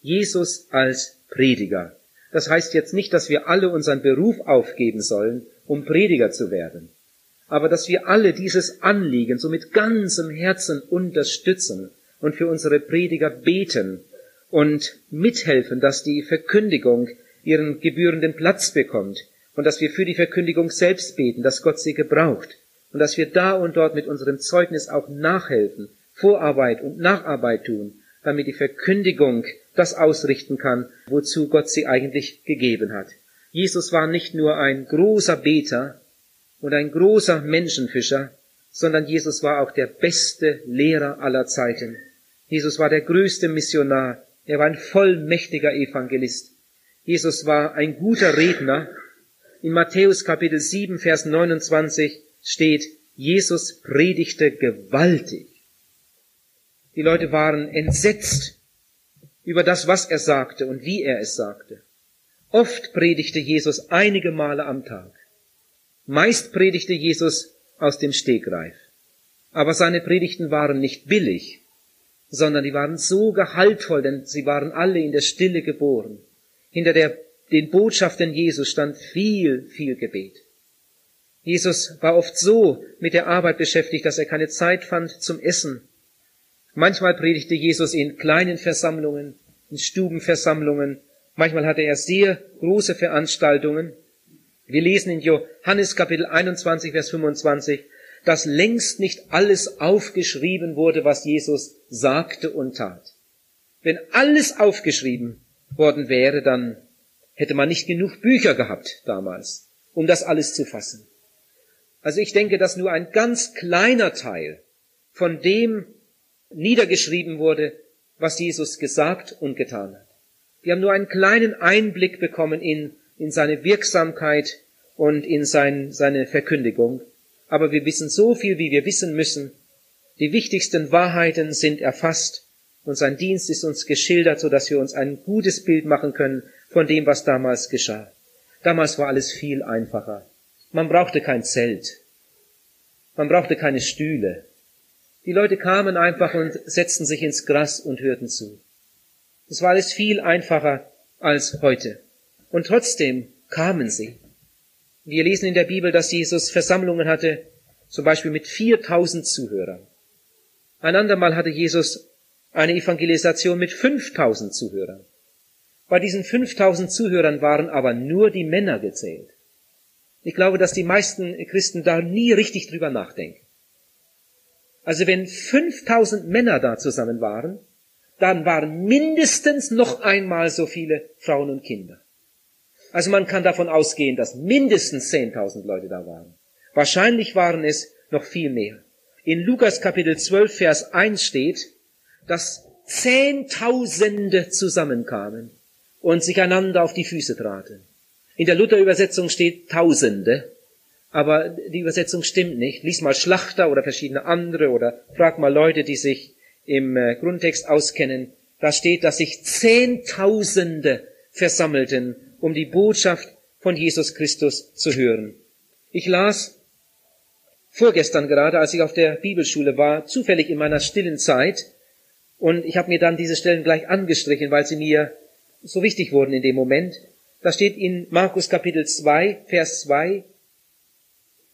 Jesus als Prediger. Das heißt jetzt nicht, dass wir alle unseren Beruf aufgeben sollen, um Prediger zu werden, aber dass wir alle dieses Anliegen so mit ganzem Herzen unterstützen und für unsere Prediger beten und mithelfen, dass die Verkündigung ihren gebührenden Platz bekommt und dass wir für die Verkündigung selbst beten, dass Gott sie gebraucht und dass wir da und dort mit unserem Zeugnis auch nachhelfen, Vorarbeit und Nacharbeit tun, damit die Verkündigung das ausrichten kann, wozu Gott sie eigentlich gegeben hat. Jesus war nicht nur ein großer Beter und ein großer Menschenfischer, sondern Jesus war auch der beste Lehrer aller Zeiten. Jesus war der größte Missionar, er war ein vollmächtiger Evangelist. Jesus war ein guter Redner. In Matthäus Kapitel 7, Vers 29 steht, Jesus predigte gewaltig. Die Leute waren entsetzt über das, was er sagte und wie er es sagte. Oft predigte Jesus einige Male am Tag. Meist predigte Jesus aus dem Stegreif. Aber seine Predigten waren nicht billig, sondern die waren so gehaltvoll, denn sie waren alle in der Stille geboren. Hinter der, den Botschaften Jesus stand viel, viel Gebet. Jesus war oft so mit der Arbeit beschäftigt, dass er keine Zeit fand zum Essen. Manchmal predigte Jesus in kleinen Versammlungen, in Stubenversammlungen. Manchmal hatte er sehr große Veranstaltungen. Wir lesen in Johannes Kapitel 21, Vers 25, dass längst nicht alles aufgeschrieben wurde, was Jesus sagte und tat. Wenn alles aufgeschrieben worden wäre, dann hätte man nicht genug Bücher gehabt damals, um das alles zu fassen. Also ich denke, dass nur ein ganz kleiner Teil von dem niedergeschrieben wurde, was Jesus gesagt und getan hat. Wir haben nur einen kleinen Einblick bekommen in, in seine Wirksamkeit und in sein, seine Verkündigung. Aber wir wissen so viel, wie wir wissen müssen. Die wichtigsten Wahrheiten sind erfasst und sein Dienst ist uns geschildert, so dass wir uns ein gutes Bild machen können von dem, was damals geschah. Damals war alles viel einfacher. Man brauchte kein Zelt. Man brauchte keine Stühle. Die Leute kamen einfach und setzten sich ins Gras und hörten zu. Es war alles viel einfacher als heute. Und trotzdem kamen sie. Wir lesen in der Bibel, dass Jesus Versammlungen hatte, zum Beispiel mit 4000 Zuhörern. Ein andermal hatte Jesus eine Evangelisation mit 5000 Zuhörern. Bei diesen 5000 Zuhörern waren aber nur die Männer gezählt. Ich glaube, dass die meisten Christen da nie richtig drüber nachdenken. Also wenn 5000 Männer da zusammen waren, dann waren mindestens noch einmal so viele Frauen und Kinder. Also man kann davon ausgehen, dass mindestens 10.000 Leute da waren. Wahrscheinlich waren es noch viel mehr. In Lukas Kapitel 12, Vers 1 steht, dass Zehntausende zusammenkamen und sich einander auf die Füße traten. In der Luther-Übersetzung steht Tausende, aber die Übersetzung stimmt nicht. Lies mal Schlachter oder verschiedene andere oder frag mal Leute, die sich im äh, Grundtext auskennen. Da steht, dass sich Zehntausende versammelten, um die Botschaft von Jesus Christus zu hören. Ich las vorgestern gerade, als ich auf der Bibelschule war, zufällig in meiner stillen Zeit, und ich habe mir dann diese Stellen gleich angestrichen, weil sie mir so wichtig wurden in dem Moment. Da steht in Markus Kapitel 2, Vers 2,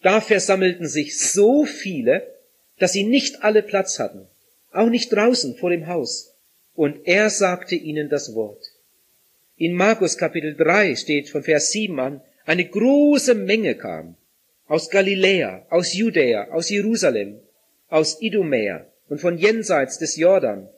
da versammelten sich so viele, dass sie nicht alle Platz hatten, auch nicht draußen vor dem Haus. Und er sagte ihnen das Wort. In Markus Kapitel 3 steht von Vers 7 an, eine große Menge kam aus Galiläa, aus Judäa, aus Jerusalem, aus Idumäa und von jenseits des Jordan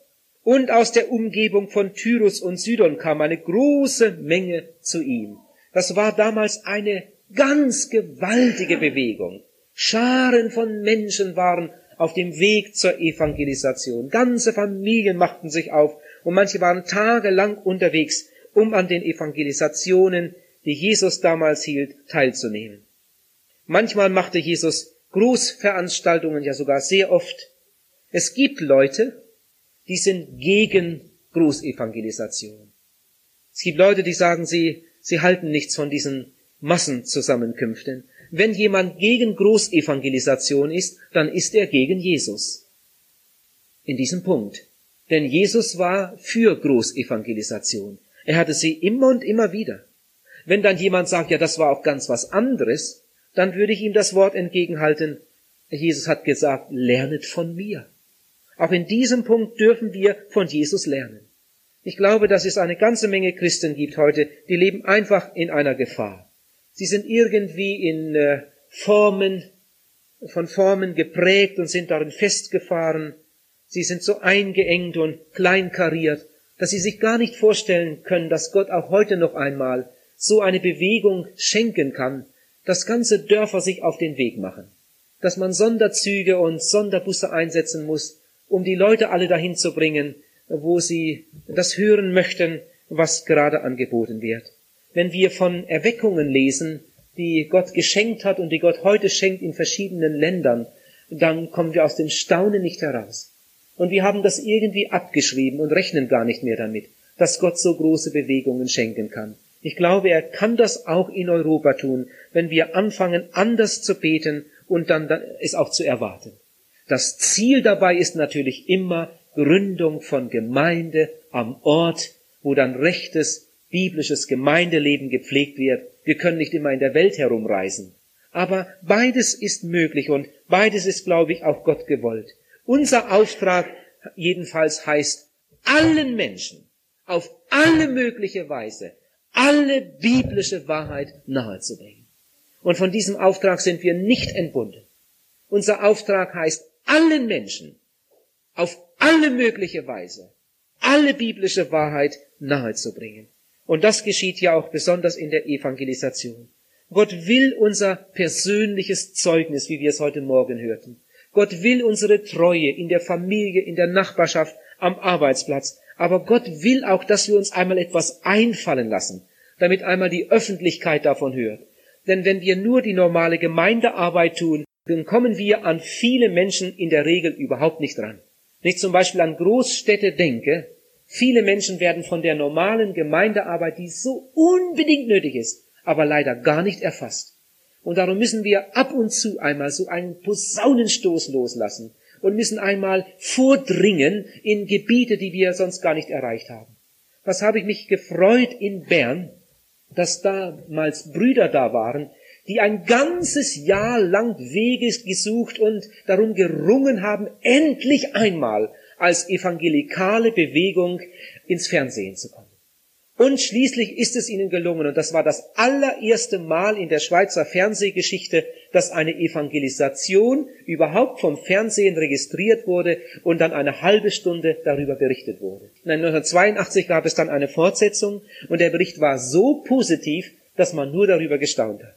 und aus der Umgebung von Tyrus und Sidon kam eine große Menge zu ihm. Das war damals eine ganz gewaltige Bewegung. Scharen von Menschen waren auf dem Weg zur Evangelisation. Ganze Familien machten sich auf und manche waren tagelang unterwegs, um an den Evangelisationen, die Jesus damals hielt, teilzunehmen. Manchmal machte Jesus Großveranstaltungen, ja sogar sehr oft. Es gibt Leute, die sind gegen Großevangelisation. Es gibt Leute, die sagen, sie, sie halten nichts von diesen Massenzusammenkünften. Wenn jemand gegen Großevangelisation ist, dann ist er gegen Jesus. In diesem Punkt. Denn Jesus war für Großevangelisation. Er hatte sie immer und immer wieder. Wenn dann jemand sagt, ja, das war auch ganz was anderes, dann würde ich ihm das Wort entgegenhalten, Jesus hat gesagt, lernet von mir. Auch in diesem Punkt dürfen wir von Jesus lernen. Ich glaube, dass es eine ganze Menge Christen gibt heute, die leben einfach in einer Gefahr. Sie sind irgendwie in äh, Formen, von Formen geprägt und sind darin festgefahren. Sie sind so eingeengt und kleinkariert, dass sie sich gar nicht vorstellen können, dass Gott auch heute noch einmal so eine Bewegung schenken kann, dass ganze Dörfer sich auf den Weg machen, dass man Sonderzüge und Sonderbusse einsetzen muss, um die Leute alle dahin zu bringen, wo sie das hören möchten, was gerade angeboten wird. Wenn wir von Erweckungen lesen, die Gott geschenkt hat und die Gott heute schenkt in verschiedenen Ländern, dann kommen wir aus dem Staunen nicht heraus. Und wir haben das irgendwie abgeschrieben und rechnen gar nicht mehr damit, dass Gott so große Bewegungen schenken kann. Ich glaube, er kann das auch in Europa tun, wenn wir anfangen, anders zu beten und dann es auch zu erwarten. Das Ziel dabei ist natürlich immer Gründung von Gemeinde am Ort, wo dann rechtes biblisches Gemeindeleben gepflegt wird. Wir können nicht immer in der Welt herumreisen. Aber beides ist möglich und beides ist, glaube ich, auch Gott gewollt. Unser Auftrag jedenfalls heißt, allen Menschen auf alle mögliche Weise alle biblische Wahrheit nahezubringen. Und von diesem Auftrag sind wir nicht entbunden. Unser Auftrag heißt, allen Menschen auf alle mögliche Weise alle biblische Wahrheit nahezubringen. Und das geschieht ja auch besonders in der Evangelisation. Gott will unser persönliches Zeugnis, wie wir es heute Morgen hörten. Gott will unsere Treue in der Familie, in der Nachbarschaft, am Arbeitsplatz. Aber Gott will auch, dass wir uns einmal etwas einfallen lassen, damit einmal die Öffentlichkeit davon hört. Denn wenn wir nur die normale Gemeindearbeit tun, dann kommen wir an viele Menschen in der Regel überhaupt nicht ran. Nicht zum Beispiel an Großstädte denke, viele Menschen werden von der normalen Gemeindearbeit, die so unbedingt nötig ist, aber leider gar nicht erfasst. Und darum müssen wir ab und zu einmal so einen Posaunenstoß loslassen und müssen einmal vordringen in Gebiete, die wir sonst gar nicht erreicht haben. Was habe ich mich gefreut in Bern, dass damals Brüder da waren, die ein ganzes Jahr lang Wege gesucht und darum gerungen haben, endlich einmal als evangelikale Bewegung ins Fernsehen zu kommen. Und schließlich ist es ihnen gelungen, und das war das allererste Mal in der Schweizer Fernsehgeschichte, dass eine Evangelisation überhaupt vom Fernsehen registriert wurde und dann eine halbe Stunde darüber berichtet wurde. 1982 gab es dann eine Fortsetzung und der Bericht war so positiv, dass man nur darüber gestaunt hat.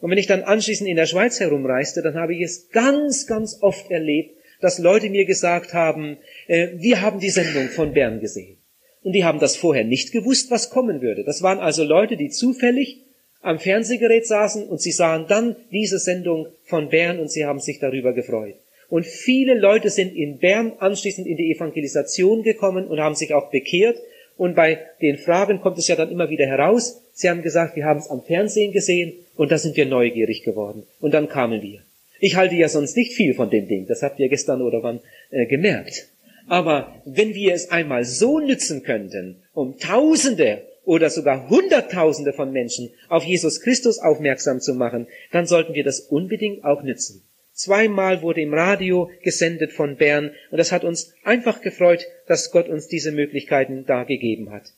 Und wenn ich dann anschließend in der Schweiz herumreiste, dann habe ich es ganz, ganz oft erlebt, dass Leute mir gesagt haben, äh, wir haben die Sendung von Bern gesehen. Und die haben das vorher nicht gewusst, was kommen würde. Das waren also Leute, die zufällig am Fernsehgerät saßen und sie sahen dann diese Sendung von Bern und sie haben sich darüber gefreut. Und viele Leute sind in Bern anschließend in die Evangelisation gekommen und haben sich auch bekehrt. Und bei den Fragen kommt es ja dann immer wieder heraus. Sie haben gesagt, wir haben es am Fernsehen gesehen und da sind wir neugierig geworden. Und dann kamen wir. Ich halte ja sonst nicht viel von dem Ding. Das habt ihr gestern oder wann äh, gemerkt. Aber wenn wir es einmal so nützen könnten, um Tausende oder sogar Hunderttausende von Menschen auf Jesus Christus aufmerksam zu machen, dann sollten wir das unbedingt auch nützen. Zweimal wurde im Radio gesendet von Bern und das hat uns einfach gefreut, dass Gott uns diese Möglichkeiten da gegeben hat.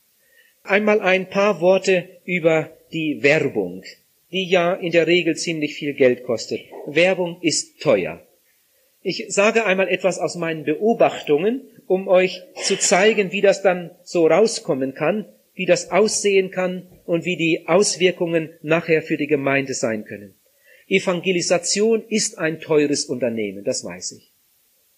Einmal ein paar Worte über die Werbung die ja in der Regel ziemlich viel Geld kostet. Werbung ist teuer. Ich sage einmal etwas aus meinen Beobachtungen, um euch zu zeigen, wie das dann so rauskommen kann, wie das aussehen kann und wie die Auswirkungen nachher für die Gemeinde sein können. Evangelisation ist ein teures Unternehmen, das weiß ich.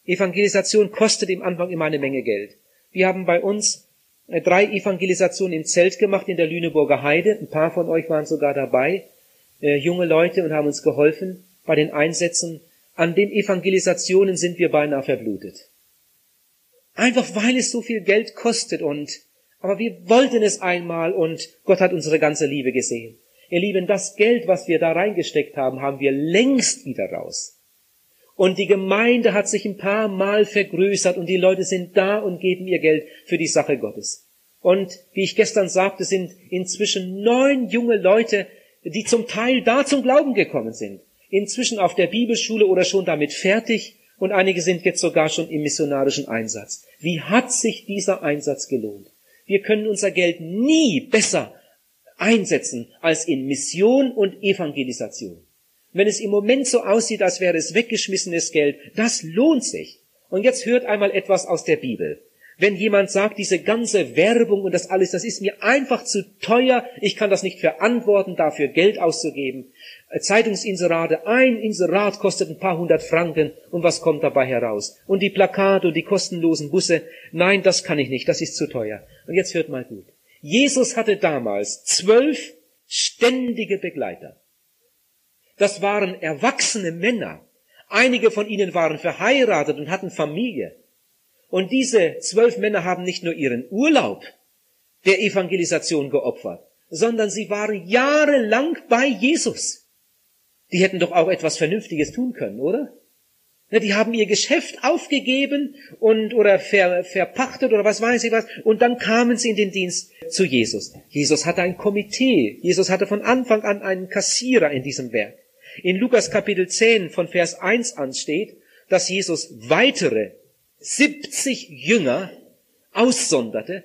Evangelisation kostet im Anfang immer eine Menge Geld. Wir haben bei uns äh, drei Evangelisationen im Zelt gemacht in der Lüneburger Heide. Ein paar von euch waren sogar dabei äh, junge Leute und haben uns geholfen bei den Einsätzen. An den Evangelisationen sind wir beinahe verblutet. Einfach weil es so viel Geld kostet und, aber wir wollten es einmal und Gott hat unsere ganze Liebe gesehen. Ihr Lieben, das Geld, was wir da reingesteckt haben, haben wir längst wieder raus. Und die Gemeinde hat sich ein paar Mal vergrößert und die Leute sind da und geben ihr Geld für die Sache Gottes. Und wie ich gestern sagte, sind inzwischen neun junge Leute, die zum Teil da zum Glauben gekommen sind. Inzwischen auf der Bibelschule oder schon damit fertig und einige sind jetzt sogar schon im missionarischen Einsatz. Wie hat sich dieser Einsatz gelohnt? Wir können unser Geld nie besser einsetzen als in Mission und Evangelisation. Wenn es im Moment so aussieht, als wäre es weggeschmissenes Geld, das lohnt sich. Und jetzt hört einmal etwas aus der Bibel. Wenn jemand sagt, diese ganze Werbung und das alles, das ist mir einfach zu teuer, ich kann das nicht verantworten, dafür Geld auszugeben. Zeitungsinserate, ein Inserat kostet ein paar hundert Franken und was kommt dabei heraus? Und die Plakate und die kostenlosen Busse, nein, das kann ich nicht, das ist zu teuer. Und jetzt hört mal gut. Jesus hatte damals zwölf ständige Begleiter. Das waren erwachsene Männer. Einige von ihnen waren verheiratet und hatten Familie. Und diese zwölf Männer haben nicht nur ihren Urlaub der Evangelisation geopfert, sondern sie waren jahrelang bei Jesus. Die hätten doch auch etwas Vernünftiges tun können, oder? Die haben ihr Geschäft aufgegeben und oder ver, verpachtet oder was weiß ich was und dann kamen sie in den Dienst zu Jesus. Jesus hatte ein Komitee. Jesus hatte von Anfang an einen Kassierer in diesem Werk. In Lukas Kapitel 10 von Vers 1 an steht, dass Jesus weitere 70 Jünger aussonderte,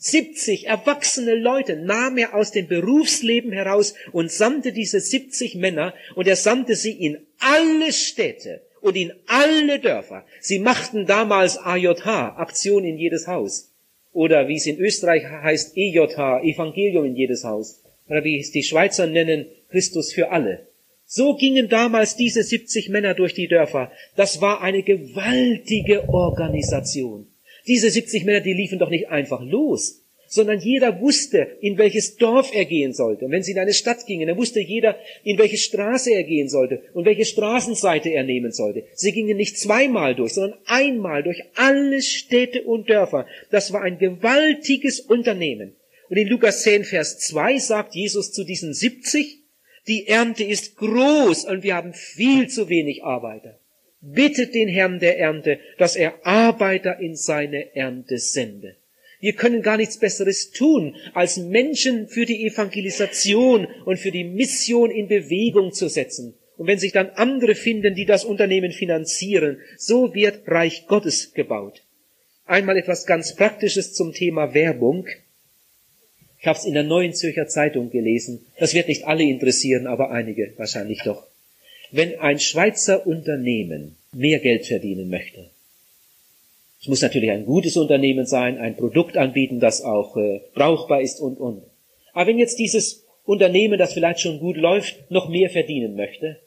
70 erwachsene Leute nahm er aus dem Berufsleben heraus und sandte diese 70 Männer und er sandte sie in alle Städte und in alle Dörfer. Sie machten damals AJH, Aktion in jedes Haus. Oder wie es in Österreich heißt, EJH, Evangelium in jedes Haus. Oder wie es die Schweizer nennen, Christus für alle. So gingen damals diese 70 Männer durch die Dörfer. Das war eine gewaltige Organisation. Diese 70 Männer, die liefen doch nicht einfach los, sondern jeder wusste, in welches Dorf er gehen sollte. Und wenn sie in eine Stadt gingen, dann wusste jeder, in welche Straße er gehen sollte und welche Straßenseite er nehmen sollte. Sie gingen nicht zweimal durch, sondern einmal durch alle Städte und Dörfer. Das war ein gewaltiges Unternehmen. Und in Lukas 10, Vers 2 sagt Jesus zu diesen 70, die Ernte ist groß und wir haben viel zu wenig Arbeiter. Bittet den Herrn der Ernte, dass er Arbeiter in seine Ernte sende. Wir können gar nichts Besseres tun, als Menschen für die Evangelisation und für die Mission in Bewegung zu setzen. Und wenn sich dann andere finden, die das Unternehmen finanzieren, so wird Reich Gottes gebaut. Einmal etwas ganz Praktisches zum Thema Werbung. Ich habe es in der Neuen Zürcher Zeitung gelesen. Das wird nicht alle interessieren, aber einige wahrscheinlich doch. Wenn ein Schweizer Unternehmen mehr Geld verdienen möchte, es muss natürlich ein gutes Unternehmen sein, ein Produkt anbieten, das auch äh, brauchbar ist und, und. Aber wenn jetzt dieses Unternehmen, das vielleicht schon gut läuft, noch mehr verdienen möchte,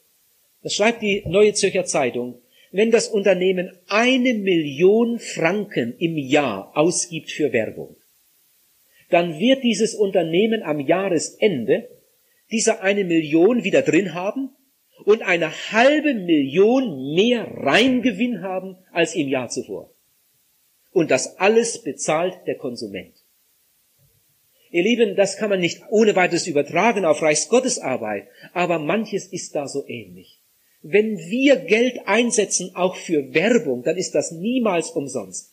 das schreibt die Neue Zürcher Zeitung, wenn das Unternehmen eine Million Franken im Jahr ausgibt für Werbung, dann wird dieses Unternehmen am Jahresende diese eine Million wieder drin haben und eine halbe Million mehr Reingewinn haben als im Jahr zuvor. Und das alles bezahlt der Konsument. Ihr Lieben, das kann man nicht ohne weiteres übertragen auf Reichsgottesarbeit, aber manches ist da so ähnlich. Wenn wir Geld einsetzen, auch für Werbung, dann ist das niemals umsonst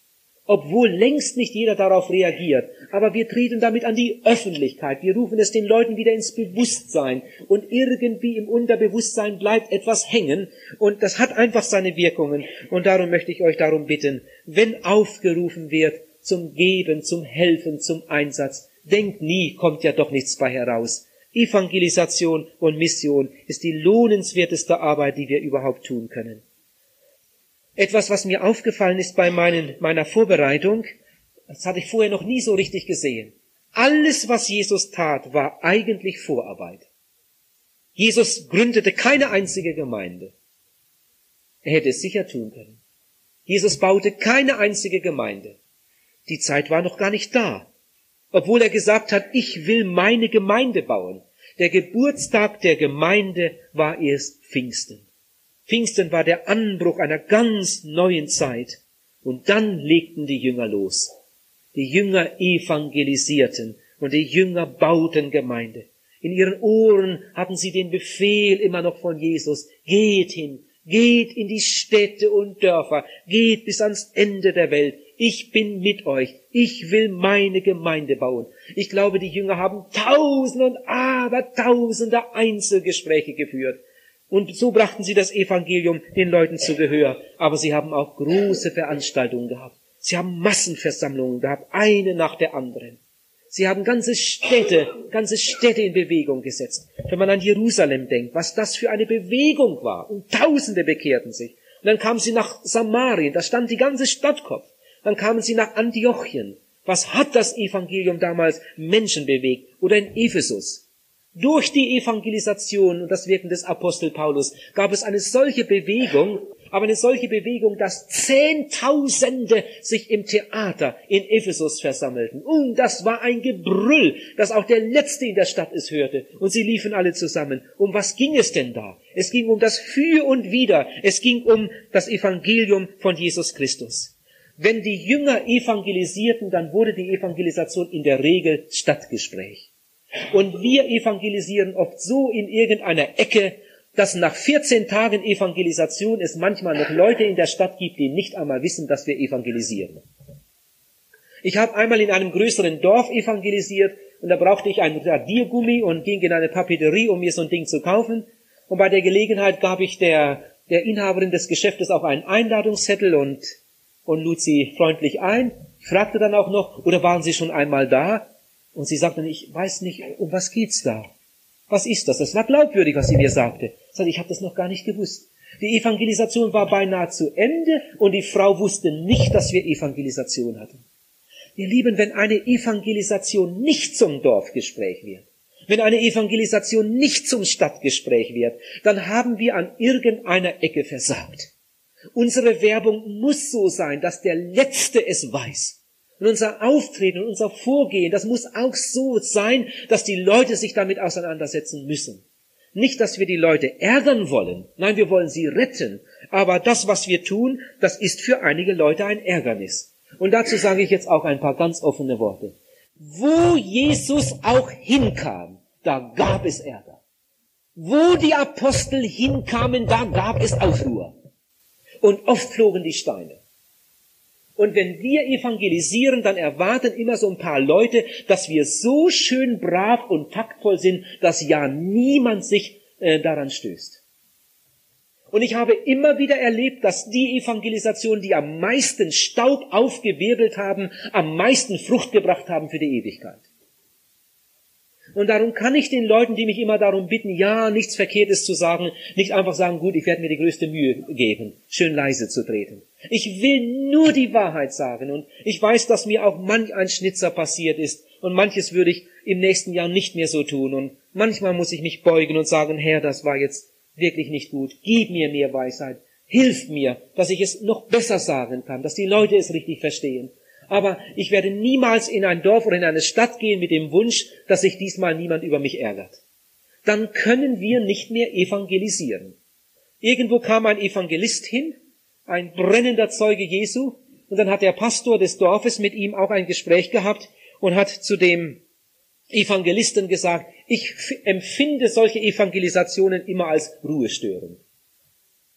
obwohl längst nicht jeder darauf reagiert. Aber wir treten damit an die Öffentlichkeit. Wir rufen es den Leuten wieder ins Bewusstsein. Und irgendwie im Unterbewusstsein bleibt etwas hängen. Und das hat einfach seine Wirkungen. Und darum möchte ich euch darum bitten, wenn aufgerufen wird zum Geben, zum Helfen, zum Einsatz, denkt nie, kommt ja doch nichts bei heraus. Evangelisation und Mission ist die lohnenswerteste Arbeit, die wir überhaupt tun können. Etwas, was mir aufgefallen ist bei meinen, meiner Vorbereitung, das hatte ich vorher noch nie so richtig gesehen. Alles, was Jesus tat, war eigentlich Vorarbeit. Jesus gründete keine einzige Gemeinde. Er hätte es sicher tun können. Jesus baute keine einzige Gemeinde. Die Zeit war noch gar nicht da. Obwohl er gesagt hat, ich will meine Gemeinde bauen. Der Geburtstag der Gemeinde war erst Pfingsten. Pfingsten war der Anbruch einer ganz neuen Zeit. Und dann legten die Jünger los. Die Jünger evangelisierten und die Jünger bauten Gemeinde. In ihren Ohren hatten sie den Befehl immer noch von Jesus. Geht hin, Geht in die Städte und Dörfer, geht bis ans Ende der Welt. Ich bin mit euch. Ich will meine Gemeinde bauen. Ich glaube, die Jünger haben tausende und abertausende Einzelgespräche geführt. Und so brachten sie das Evangelium den Leuten zu Gehör. Aber sie haben auch große Veranstaltungen gehabt. Sie haben Massenversammlungen gehabt, eine nach der anderen. Sie haben ganze Städte, ganze Städte in Bewegung gesetzt. Wenn man an Jerusalem denkt, was das für eine Bewegung war. Und Tausende bekehrten sich. Und dann kamen sie nach Samarien, da stand die ganze Stadtkopf. Dann kamen sie nach Antiochien. Was hat das Evangelium damals Menschen bewegt? Oder in Ephesus? Durch die Evangelisation und das Wirken des Apostel Paulus gab es eine solche Bewegung, aber eine solche Bewegung, dass Zehntausende sich im Theater in Ephesus versammelten. Und das war ein Gebrüll, dass auch der Letzte in der Stadt es hörte. Und sie liefen alle zusammen. Um was ging es denn da? Es ging um das Für und Wider. Es ging um das Evangelium von Jesus Christus. Wenn die Jünger evangelisierten, dann wurde die Evangelisation in der Regel Stadtgespräch. Und wir evangelisieren oft so in irgendeiner Ecke, dass nach 14 Tagen Evangelisation es manchmal noch Leute in der Stadt gibt, die nicht einmal wissen, dass wir evangelisieren. Ich habe einmal in einem größeren Dorf evangelisiert und da brauchte ich ein Radiergummi und ging in eine Papeterie, um mir so ein Ding zu kaufen. Und bei der Gelegenheit gab ich der, der Inhaberin des Geschäftes auch einen Einladungszettel und, und lud sie freundlich ein, fragte dann auch noch, oder waren Sie schon einmal da? Und sie sagte, ich weiß nicht, um was geht's da? Was ist das? Das war glaubwürdig, was sie mir sagte. Ich sagte, ich habe das noch gar nicht gewusst. Die Evangelisation war beinahe zu Ende und die Frau wusste nicht, dass wir Evangelisation hatten. Ihr Lieben, wenn eine Evangelisation nicht zum Dorfgespräch wird, wenn eine Evangelisation nicht zum Stadtgespräch wird, dann haben wir an irgendeiner Ecke versagt. Unsere Werbung muss so sein, dass der Letzte es weiß. Und unser Auftreten und unser Vorgehen, das muss auch so sein, dass die Leute sich damit auseinandersetzen müssen. Nicht, dass wir die Leute ärgern wollen. Nein, wir wollen sie retten. Aber das, was wir tun, das ist für einige Leute ein Ärgernis. Und dazu sage ich jetzt auch ein paar ganz offene Worte. Wo Jesus auch hinkam, da gab es Ärger. Wo die Apostel hinkamen, da gab es Aufruhr. Und oft flogen die Steine. Und wenn wir evangelisieren, dann erwarten immer so ein paar Leute, dass wir so schön brav und taktvoll sind, dass ja niemand sich äh, daran stößt. Und ich habe immer wieder erlebt, dass die Evangelisationen, die am meisten Staub aufgewirbelt haben, am meisten Frucht gebracht haben für die Ewigkeit. Und darum kann ich den Leuten, die mich immer darum bitten, ja, nichts Verkehrtes zu sagen, nicht einfach sagen, gut, ich werde mir die größte Mühe geben, schön leise zu treten. Ich will nur die Wahrheit sagen und ich weiß, dass mir auch manch ein Schnitzer passiert ist und manches würde ich im nächsten Jahr nicht mehr so tun und manchmal muss ich mich beugen und sagen, Herr, das war jetzt wirklich nicht gut. Gib mir mehr Weisheit. Hilf mir, dass ich es noch besser sagen kann, dass die Leute es richtig verstehen. Aber ich werde niemals in ein Dorf oder in eine Stadt gehen mit dem Wunsch, dass sich diesmal niemand über mich ärgert. Dann können wir nicht mehr evangelisieren. Irgendwo kam ein Evangelist hin ein brennender Zeuge Jesu. Und dann hat der Pastor des Dorfes mit ihm auch ein Gespräch gehabt und hat zu dem Evangelisten gesagt, ich empfinde solche Evangelisationen immer als Ruhestörung.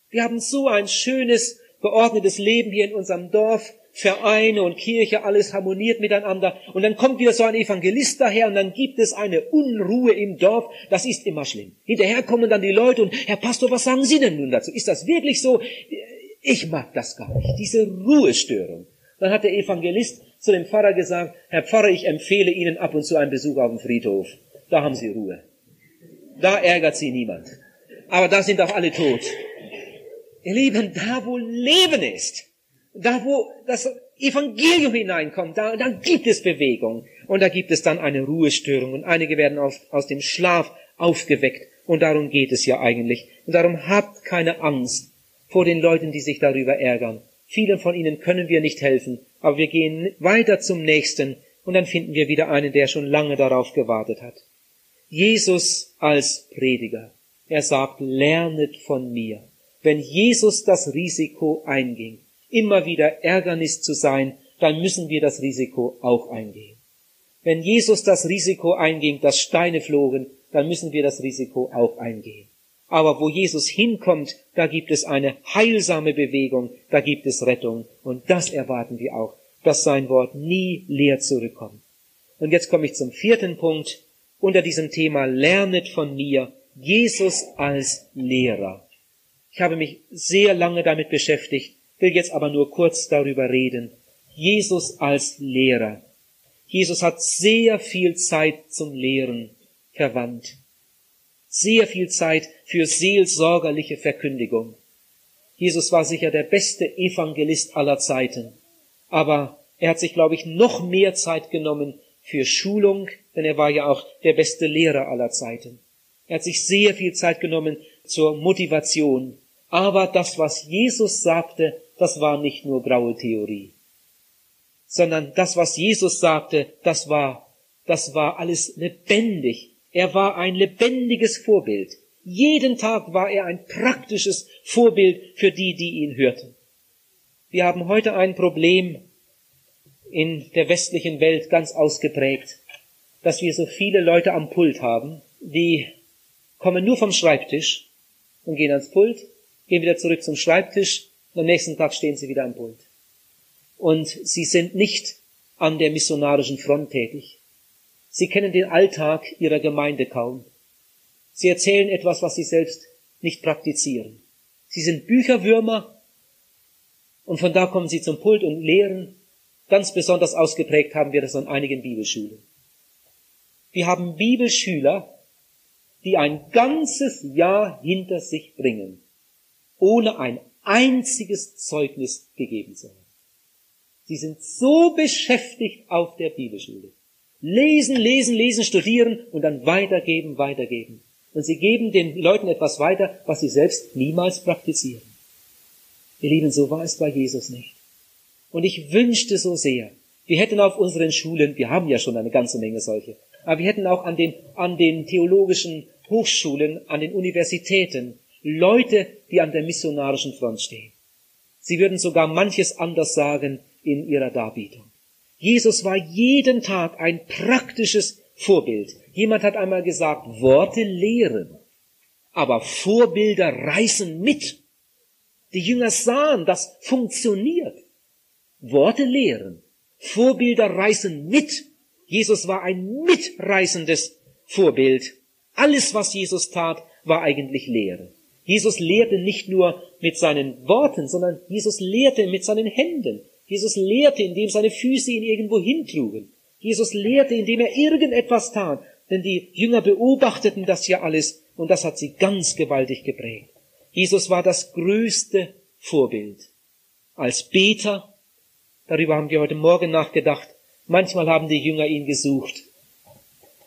Wir haben so ein schönes, geordnetes Leben hier in unserem Dorf. Vereine und Kirche, alles harmoniert miteinander. Und dann kommt wieder so ein Evangelist daher und dann gibt es eine Unruhe im Dorf. Das ist immer schlimm. Hinterher kommen dann die Leute und Herr Pastor, was sagen Sie denn nun dazu? Ist das wirklich so? Ich mag das gar nicht, diese Ruhestörung. Dann hat der Evangelist zu dem Pfarrer gesagt, Herr Pfarrer, ich empfehle Ihnen ab und zu einen Besuch auf dem Friedhof. Da haben Sie Ruhe. Da ärgert Sie niemand. Aber da sind auch alle tot. Ihr Lieben, da wo Leben ist, da wo das Evangelium hineinkommt, da, da gibt es Bewegung. Und da gibt es dann eine Ruhestörung. Und einige werden auf, aus dem Schlaf aufgeweckt. Und darum geht es ja eigentlich. Und darum habt keine Angst vor den Leuten, die sich darüber ärgern. Vielen von ihnen können wir nicht helfen, aber wir gehen weiter zum nächsten und dann finden wir wieder einen, der schon lange darauf gewartet hat. Jesus als Prediger. Er sagt, lernet von mir. Wenn Jesus das Risiko einging, immer wieder Ärgernis zu sein, dann müssen wir das Risiko auch eingehen. Wenn Jesus das Risiko einging, dass Steine flogen, dann müssen wir das Risiko auch eingehen. Aber wo Jesus hinkommt, da gibt es eine heilsame Bewegung, da gibt es Rettung. Und das erwarten wir auch, dass sein Wort nie leer zurückkommt. Und jetzt komme ich zum vierten Punkt unter diesem Thema Lernet von mir, Jesus als Lehrer. Ich habe mich sehr lange damit beschäftigt, will jetzt aber nur kurz darüber reden. Jesus als Lehrer. Jesus hat sehr viel Zeit zum Lehren verwandt. Sehr viel Zeit für seelsorgerliche Verkündigung. Jesus war sicher der beste Evangelist aller Zeiten. Aber er hat sich, glaube ich, noch mehr Zeit genommen für Schulung, denn er war ja auch der beste Lehrer aller Zeiten. Er hat sich sehr viel Zeit genommen zur Motivation. Aber das, was Jesus sagte, das war nicht nur graue Theorie sondern das, was Jesus sagte, das war, das war alles lebendig. Er war ein lebendiges Vorbild. Jeden Tag war er ein praktisches Vorbild für die, die ihn hörten. Wir haben heute ein Problem in der westlichen Welt ganz ausgeprägt, dass wir so viele Leute am Pult haben, die kommen nur vom Schreibtisch und gehen ans Pult, gehen wieder zurück zum Schreibtisch und am nächsten Tag stehen sie wieder am Pult und sie sind nicht an der missionarischen Front tätig. Sie kennen den Alltag ihrer Gemeinde kaum. Sie erzählen etwas, was sie selbst nicht praktizieren. Sie sind Bücherwürmer und von da kommen sie zum Pult und lehren. Ganz besonders ausgeprägt haben wir das an einigen Bibelschulen. Wir haben Bibelschüler, die ein ganzes Jahr hinter sich bringen, ohne ein einziges Zeugnis gegeben zu haben. Sie sind so beschäftigt auf der Bibelschule. Lesen, lesen, lesen, studieren und dann weitergeben, weitergeben. Und sie geben den Leuten etwas weiter, was sie selbst niemals praktizieren. Ihr Lieben, so war es bei Jesus nicht. Und ich wünschte so sehr, wir hätten auf unseren Schulen, wir haben ja schon eine ganze Menge solche, aber wir hätten auch an den, an den theologischen Hochschulen, an den Universitäten Leute, die an der missionarischen Front stehen. Sie würden sogar manches anders sagen, in ihrer Darbietung. Jesus war jeden Tag ein praktisches Vorbild. Jemand hat einmal gesagt, Worte lehren, aber Vorbilder reißen mit. Die Jünger sahen, das funktioniert. Worte lehren, Vorbilder reißen mit. Jesus war ein mitreißendes Vorbild. Alles, was Jesus tat, war eigentlich Lehre. Jesus lehrte nicht nur mit seinen Worten, sondern Jesus lehrte mit seinen Händen. Jesus lehrte, indem seine Füße ihn irgendwo hintrugen. Jesus lehrte, indem er irgendetwas tat. Denn die Jünger beobachteten das ja alles und das hat sie ganz gewaltig geprägt. Jesus war das größte Vorbild. Als Beter, darüber haben wir heute Morgen nachgedacht, manchmal haben die Jünger ihn gesucht,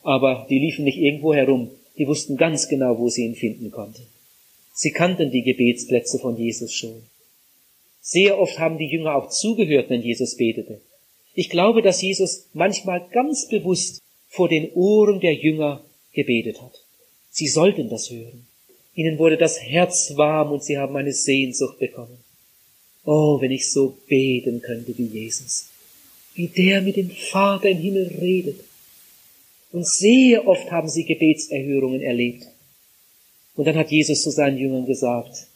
aber die liefen nicht irgendwo herum, die wussten ganz genau, wo sie ihn finden konnten. Sie kannten die Gebetsplätze von Jesus schon. Sehr oft haben die Jünger auch zugehört, wenn Jesus betete. Ich glaube, dass Jesus manchmal ganz bewusst vor den Ohren der Jünger gebetet hat. Sie sollten das hören. Ihnen wurde das Herz warm und sie haben eine Sehnsucht bekommen. Oh, wenn ich so beten könnte wie Jesus, wie der mit dem Vater im Himmel redet. Und sehr oft haben sie Gebetserhörungen erlebt. Und dann hat Jesus zu seinen Jüngern gesagt,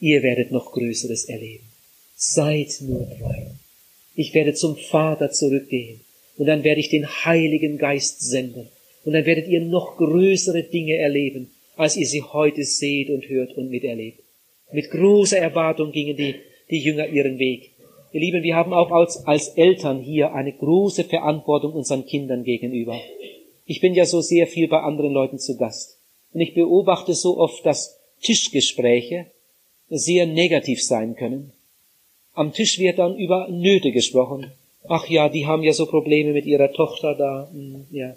ihr werdet noch Größeres erleben. Seid nur treu. Ich werde zum Vater zurückgehen und dann werde ich den Heiligen Geist senden und dann werdet ihr noch größere Dinge erleben, als ihr sie heute seht und hört und miterlebt. Mit großer Erwartung gingen die, die Jünger ihren Weg. Ihr Lieben, wir haben auch als, als Eltern hier eine große Verantwortung unseren Kindern gegenüber. Ich bin ja so sehr viel bei anderen Leuten zu Gast. Und ich beobachte so oft, dass Tischgespräche sehr negativ sein können. Am Tisch wird dann über Nöte gesprochen. Ach ja, die haben ja so Probleme mit ihrer Tochter da. Hm, ja.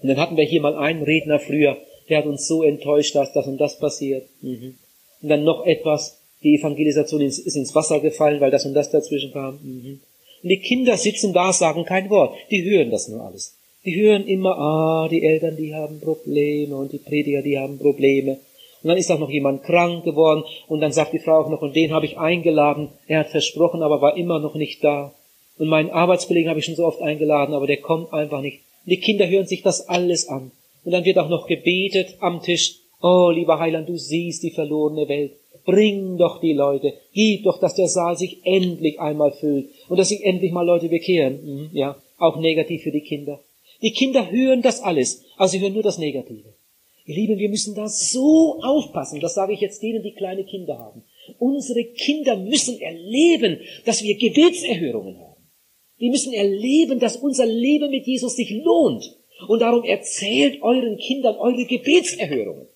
Und dann hatten wir hier mal einen Redner früher, der hat uns so enttäuscht, dass das und das passiert. Mhm. Und dann noch etwas, die Evangelisation ist ins Wasser gefallen, weil das und das dazwischen kam. Mhm. Und die Kinder sitzen da, sagen kein Wort. Die hören das nur alles. Die hören immer, ah, die Eltern, die haben Probleme und die Prediger, die haben Probleme. Und dann ist auch noch jemand krank geworden und dann sagt die Frau auch noch, und den habe ich eingeladen. Er hat versprochen, aber war immer noch nicht da. Und meinen Arbeitskollegen habe ich schon so oft eingeladen, aber der kommt einfach nicht. Und die Kinder hören sich das alles an. Und dann wird auch noch gebetet am Tisch. Oh, lieber Heiland, du siehst die verlorene Welt. Bring doch die Leute. Gib doch, dass der Saal sich endlich einmal füllt und dass sich endlich mal Leute bekehren. Mhm, ja, auch negativ für die Kinder. Die Kinder hören das alles, aber sie hören nur das Negative. Ihr Lieben, wir müssen da so aufpassen, das sage ich jetzt denen, die kleine Kinder haben. Unsere Kinder müssen erleben, dass wir Gebetserhörungen haben. Die müssen erleben, dass unser Leben mit Jesus sich lohnt. Und darum erzählt euren Kindern eure Gebetserhörungen.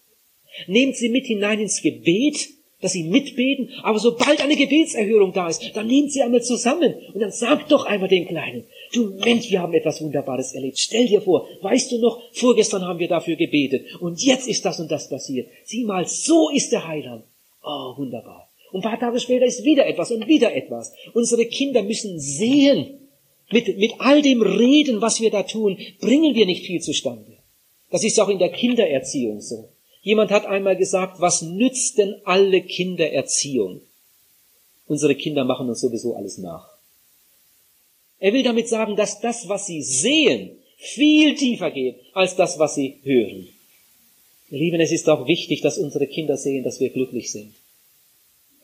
Nehmt sie mit hinein ins Gebet, dass sie mitbeten, aber sobald eine Gebetserhörung da ist, dann nehmt sie einmal zusammen und dann sagt doch einmal den Kleinen, du Mensch, wir haben etwas Wunderbares erlebt. Stell dir vor, weißt du noch, vorgestern haben wir dafür gebetet und jetzt ist das und das passiert. Sieh mal, so ist der Heiland. Oh, wunderbar. Und ein paar Tage später ist wieder etwas und wieder etwas. Unsere Kinder müssen sehen, mit, mit all dem Reden, was wir da tun, bringen wir nicht viel zustande. Das ist auch in der Kindererziehung so. Jemand hat einmal gesagt, was nützt denn alle Kindererziehung? Unsere Kinder machen uns sowieso alles nach. Er will damit sagen, dass das, was sie sehen, viel tiefer geht als das, was sie hören. Ihr Lieben, es ist auch wichtig, dass unsere Kinder sehen, dass wir glücklich sind.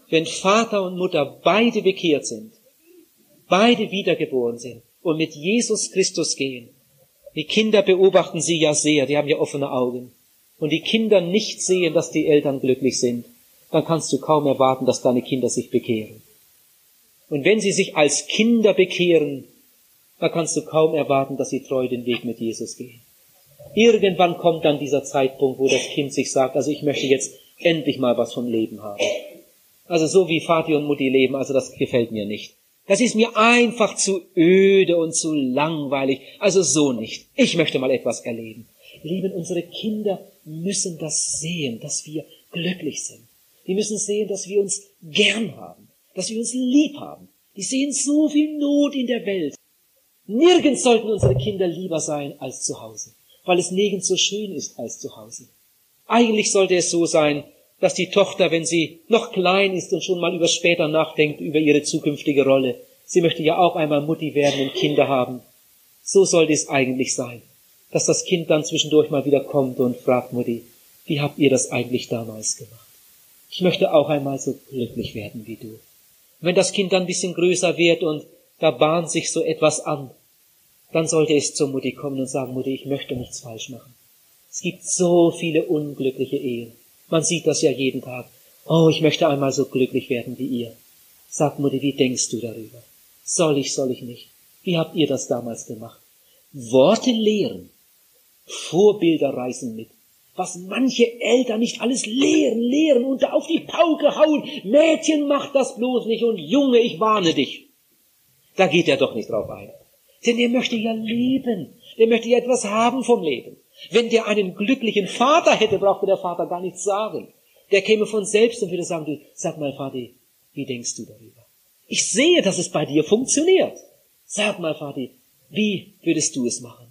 Wenn Vater und Mutter beide bekehrt sind, beide wiedergeboren sind und mit Jesus Christus gehen, die Kinder beobachten sie ja sehr, die haben ja offene Augen, und die Kinder nicht sehen, dass die Eltern glücklich sind, dann kannst du kaum erwarten, dass deine Kinder sich bekehren. Und wenn sie sich als Kinder bekehren, dann kannst du kaum erwarten, dass sie treu den Weg mit Jesus gehen. Irgendwann kommt dann dieser Zeitpunkt, wo das Kind sich sagt, also ich möchte jetzt endlich mal was vom Leben haben. Also so wie Vati und Mutti leben, also das gefällt mir nicht. Das ist mir einfach zu öde und zu langweilig. Also so nicht. Ich möchte mal etwas erleben. Lieben, unsere Kinder müssen das sehen, dass wir glücklich sind. Die müssen sehen, dass wir uns gern haben, dass wir uns lieb haben. Die sehen so viel Not in der Welt. Nirgends sollten unsere Kinder lieber sein als zu Hause, weil es nirgends so schön ist als zu Hause. Eigentlich sollte es so sein, dass die Tochter, wenn sie noch klein ist und schon mal über später nachdenkt, über ihre zukünftige Rolle, sie möchte ja auch einmal Mutti werden und Kinder haben. So sollte es eigentlich sein, dass das Kind dann zwischendurch mal wieder kommt und fragt Mutti, wie habt ihr das eigentlich damals gemacht? Ich möchte auch einmal so glücklich werden wie du. Wenn das Kind dann ein bisschen größer wird und da bahnt sich so etwas an, dann sollte es zur Mutti kommen und sagen, Mutti, ich möchte nichts falsch machen. Es gibt so viele unglückliche Ehen. Man sieht das ja jeden Tag. Oh, ich möchte einmal so glücklich werden wie ihr. Sag Mutti, wie denkst du darüber? Soll ich, soll ich nicht? Wie habt ihr das damals gemacht? Worte lehren, Vorbilder reißen mit. Was manche Eltern nicht alles lehren, lehren und auf die Pauke hauen. Mädchen, mach das bloß nicht und Junge, ich warne dich. Da geht er doch nicht drauf ein. Denn er möchte ja leben. Der möchte ja etwas haben vom Leben. Wenn der einen glücklichen Vater hätte, brauchte der Vater gar nichts sagen. Der käme von selbst und würde sagen, du, sag mal, Vati, wie denkst du darüber? Ich sehe, dass es bei dir funktioniert. Sag mal, Vati, wie würdest du es machen?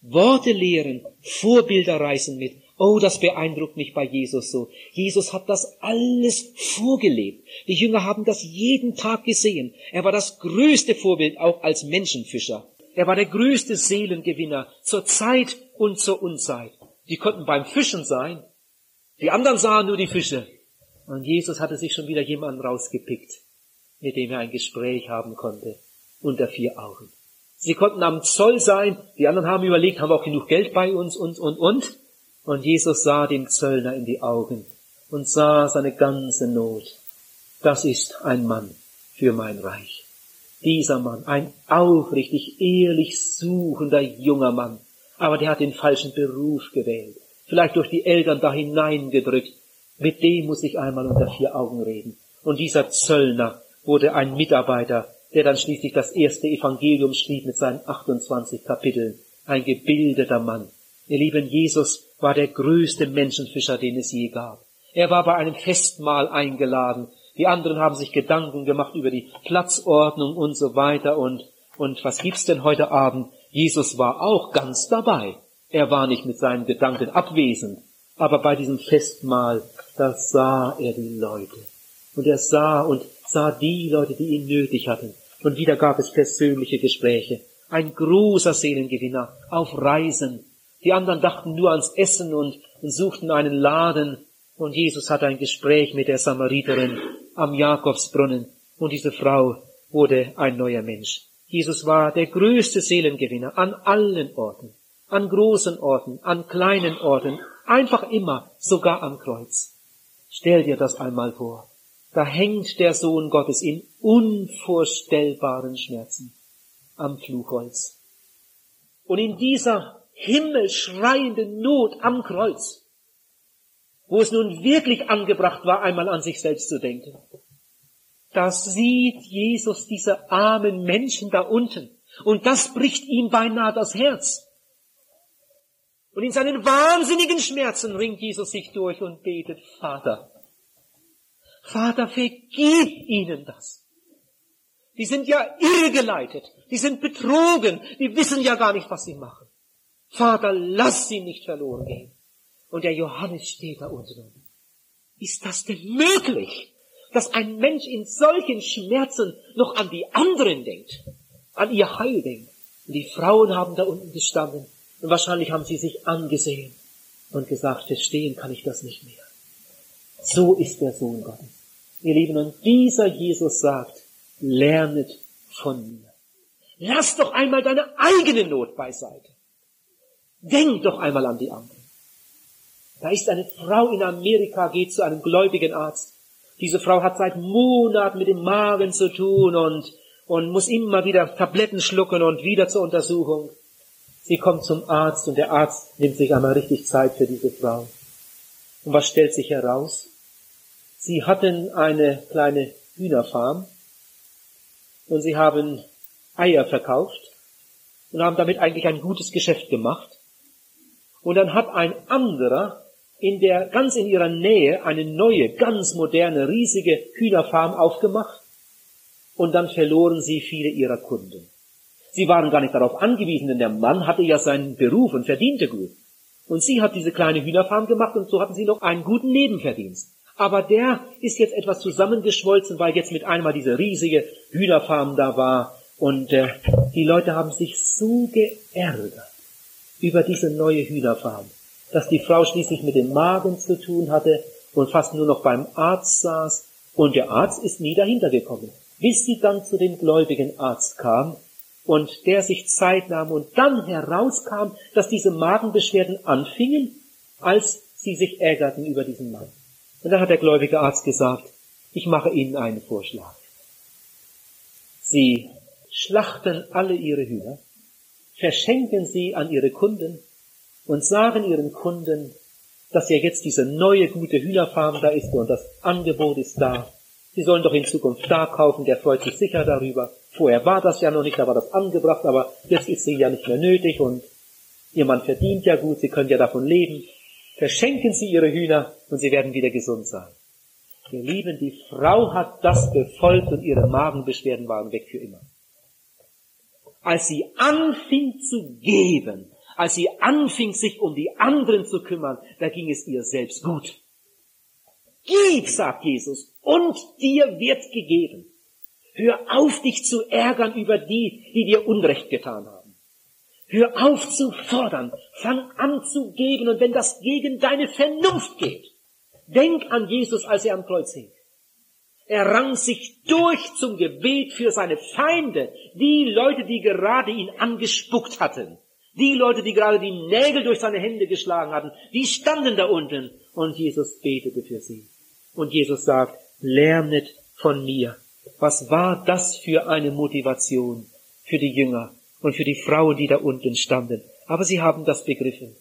Worte lehren, Vorbilder reißen mit. Oh, das beeindruckt mich bei Jesus so. Jesus hat das alles vorgelebt. Die Jünger haben das jeden Tag gesehen. Er war das größte Vorbild auch als Menschenfischer. Er war der größte Seelengewinner zur Zeit und zur Unzeit. Die konnten beim Fischen sein. Die anderen sahen nur die Fische. Und Jesus hatte sich schon wieder jemanden rausgepickt, mit dem er ein Gespräch haben konnte, unter vier Augen. Sie konnten am Zoll sein, die anderen haben überlegt, haben wir auch genug Geld bei uns und, und, und. Und Jesus sah dem Zöllner in die Augen und sah seine ganze Not. Das ist ein Mann für mein Reich. Dieser Mann, ein aufrichtig, ehrlich suchender junger Mann, aber der hat den falschen Beruf gewählt, vielleicht durch die Eltern da hineingedrückt. Mit dem muss ich einmal unter vier Augen reden. Und dieser Zöllner wurde ein Mitarbeiter, der dann schließlich das erste Evangelium schrieb mit seinen 28 Kapiteln. Ein gebildeter Mann. Ihr lieben, Jesus war der größte Menschenfischer, den es je gab. Er war bei einem Festmahl eingeladen. Die anderen haben sich Gedanken gemacht über die Platzordnung und so weiter und, und was gibt's denn heute Abend? Jesus war auch ganz dabei. Er war nicht mit seinen Gedanken abwesend, aber bei diesem Festmahl, da sah er die Leute. Und er sah und sah die Leute, die ihn nötig hatten. Und wieder gab es persönliche Gespräche. Ein großer Seelengewinner auf Reisen. Die anderen dachten nur ans Essen und, und suchten einen Laden und Jesus hatte ein Gespräch mit der Samariterin am Jakobsbrunnen und diese Frau wurde ein neuer Mensch. Jesus war der größte Seelengewinner an allen Orten, an großen Orten, an kleinen Orten, einfach immer, sogar am Kreuz. Stell dir das einmal vor. Da hängt der Sohn Gottes in unvorstellbaren Schmerzen am Fluchholz. Und in dieser himmelschreienden Not am Kreuz, wo es nun wirklich angebracht war, einmal an sich selbst zu denken, da sieht Jesus diese armen Menschen da unten. Und das bricht ihm beinahe das Herz. Und in seinen wahnsinnigen Schmerzen ringt Jesus sich durch und betet, Vater, Vater, vergib ihnen das. Die sind ja irregeleitet, die sind betrogen, die wissen ja gar nicht, was sie machen. Vater, lass sie nicht verloren gehen. Und der Johannes steht da unten. Ist das denn möglich? dass ein Mensch in solchen Schmerzen noch an die anderen denkt, an ihr Heil denkt. Und die Frauen haben da unten gestanden und wahrscheinlich haben sie sich angesehen und gesagt, verstehen kann ich das nicht mehr. So ist der Sohn Gottes. Ihr Lieben, und dieser Jesus sagt, lernet von mir. Lass doch einmal deine eigene Not beiseite. Denk doch einmal an die anderen. Da ist eine Frau in Amerika, geht zu einem gläubigen Arzt diese Frau hat seit Monaten mit dem Magen zu tun und, und muss immer wieder Tabletten schlucken und wieder zur Untersuchung. Sie kommt zum Arzt und der Arzt nimmt sich einmal richtig Zeit für diese Frau. Und was stellt sich heraus? Sie hatten eine kleine Hühnerfarm und sie haben Eier verkauft und haben damit eigentlich ein gutes Geschäft gemacht. Und dann hat ein anderer in der, ganz in ihrer Nähe eine neue, ganz moderne, riesige Hühnerfarm aufgemacht und dann verloren sie viele ihrer Kunden. Sie waren gar nicht darauf angewiesen, denn der Mann hatte ja seinen Beruf und verdiente gut. Und sie hat diese kleine Hühnerfarm gemacht und so hatten sie noch einen guten Nebenverdienst. Aber der ist jetzt etwas zusammengeschmolzen, weil jetzt mit einmal diese riesige Hühnerfarm da war und äh, die Leute haben sich so geärgert über diese neue Hühnerfarm dass die Frau schließlich mit dem Magen zu tun hatte und fast nur noch beim Arzt saß, und der Arzt ist nie dahinter gekommen, bis sie dann zu dem gläubigen Arzt kam und der sich Zeit nahm und dann herauskam, dass diese Magenbeschwerden anfingen, als sie sich ärgerten über diesen Mann. Und dann hat der gläubige Arzt gesagt, ich mache Ihnen einen Vorschlag. Sie schlachten alle Ihre Hühner, verschenken sie an Ihre Kunden und sagen ihren Kunden, dass ja jetzt diese neue gute Hühnerfarm da ist und das Angebot ist da. Sie sollen doch in Zukunft da kaufen, der freut sich sicher darüber. Vorher war das ja noch nicht, da war das angebracht, aber jetzt ist sie ja nicht mehr nötig und ihr Mann verdient ja gut, sie können ja davon leben. Verschenken Sie Ihre Hühner und Sie werden wieder gesund sein. Ihr Lieben, die Frau hat das befolgt und ihre Magenbeschwerden waren weg für immer. Als sie anfing zu geben, als sie anfing, sich um die anderen zu kümmern, da ging es ihr selbst gut. Gib, sagt Jesus, und dir wird gegeben. Hör auf, dich zu ärgern über die, die dir Unrecht getan haben. Hör auf zu fordern, fang an zu geben, und wenn das gegen deine Vernunft geht, denk an Jesus, als er am Kreuz hing. Er rang sich durch zum Gebet für seine Feinde, die Leute, die gerade ihn angespuckt hatten. Die Leute, die gerade die Nägel durch seine Hände geschlagen hatten, die standen da unten und Jesus betete für sie. Und Jesus sagt, lernet von mir. Was war das für eine Motivation für die Jünger und für die Frauen, die da unten standen? Aber sie haben das begriffen.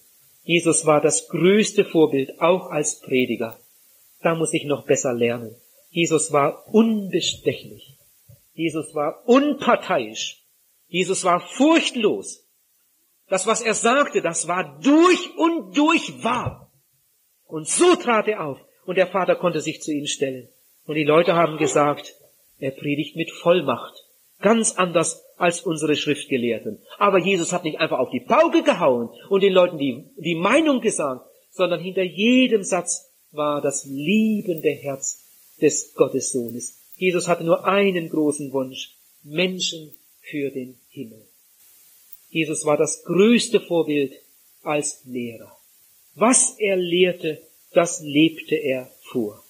Jesus war das größte Vorbild, auch als Prediger. Da muss ich noch besser lernen. Jesus war unbestechlich. Jesus war unparteiisch. Jesus war furchtlos. Das, was er sagte, das war durch und durch wahr. Und so trat er auf und der Vater konnte sich zu ihm stellen. Und die Leute haben gesagt, er predigt mit Vollmacht. Ganz anders als unsere Schriftgelehrten. Aber Jesus hat nicht einfach auf die Pauke gehauen und den Leuten die, die Meinung gesagt, sondern hinter jedem Satz war das liebende Herz des Gottessohnes. Jesus hatte nur einen großen Wunsch, Menschen für den Himmel. Jesus war das größte Vorbild als Lehrer. Was er lehrte, das lebte er vor.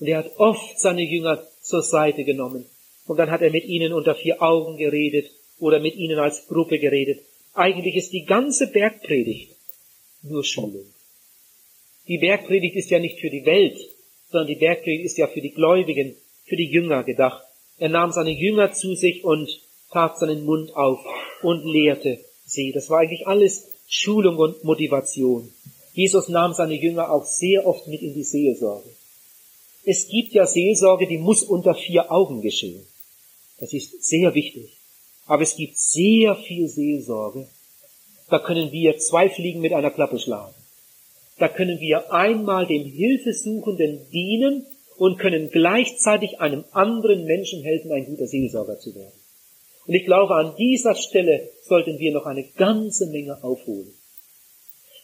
Und er hat oft seine Jünger zur Seite genommen. Und dann hat er mit ihnen unter vier Augen geredet oder mit ihnen als Gruppe geredet. Eigentlich ist die ganze Bergpredigt nur Schulung. Die Bergpredigt ist ja nicht für die Welt, sondern die Bergpredigt ist ja für die Gläubigen, für die Jünger gedacht. Er nahm seine Jünger zu sich und tat seinen Mund auf und lehrte sie. Das war eigentlich alles Schulung und Motivation. Jesus nahm seine Jünger auch sehr oft mit in die Seelsorge. Es gibt ja Seelsorge, die muss unter vier Augen geschehen. Das ist sehr wichtig. Aber es gibt sehr viel Seelsorge. Da können wir zwei Fliegen mit einer Klappe schlagen. Da können wir einmal dem Hilfesuchenden dienen und können gleichzeitig einem anderen Menschen helfen, ein guter Seelsorger zu werden. Und ich glaube, an dieser Stelle sollten wir noch eine ganze Menge aufholen.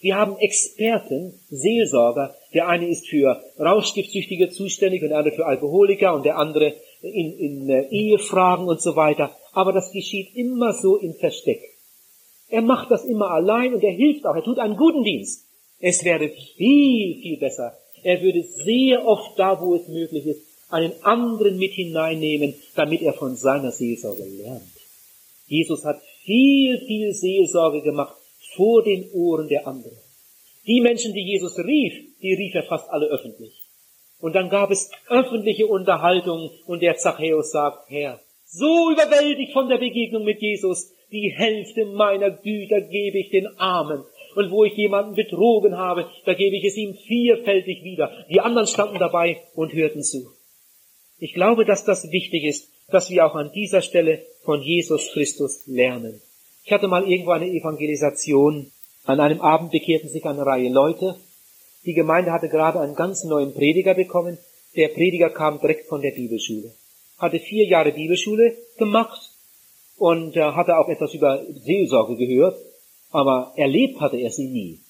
Wir haben Experten, Seelsorger. Der eine ist für Rauschgiftsüchtige zuständig und der andere für Alkoholiker und der andere in, in äh, Ehefragen und so weiter. Aber das geschieht immer so im Versteck. Er macht das immer allein und er hilft auch. Er tut einen guten Dienst. Es wäre viel, viel besser. Er würde sehr oft da, wo es möglich ist, einen anderen mit hineinnehmen, damit er von seiner Seelsorge lernt. Jesus hat viel, viel Seelsorge gemacht vor den Ohren der anderen. Die Menschen, die Jesus rief, die rief er fast alle öffentlich. Und dann gab es öffentliche Unterhaltungen und der Zachäus sagt, Herr, so überwältigt von der Begegnung mit Jesus, die Hälfte meiner Güter gebe ich den Armen. Und wo ich jemanden betrogen habe, da gebe ich es ihm vierfältig wieder. Die anderen standen dabei und hörten zu. Ich glaube, dass das wichtig ist, dass wir auch an dieser Stelle von Jesus Christus lernen. Ich hatte mal irgendwo eine Evangelisation. An einem Abend bekehrten sich eine Reihe Leute. Die Gemeinde hatte gerade einen ganz neuen Prediger bekommen. Der Prediger kam direkt von der Bibelschule. Hatte vier Jahre Bibelschule gemacht und äh, hatte auch etwas über Seelsorge gehört, aber erlebt hatte er sie nie.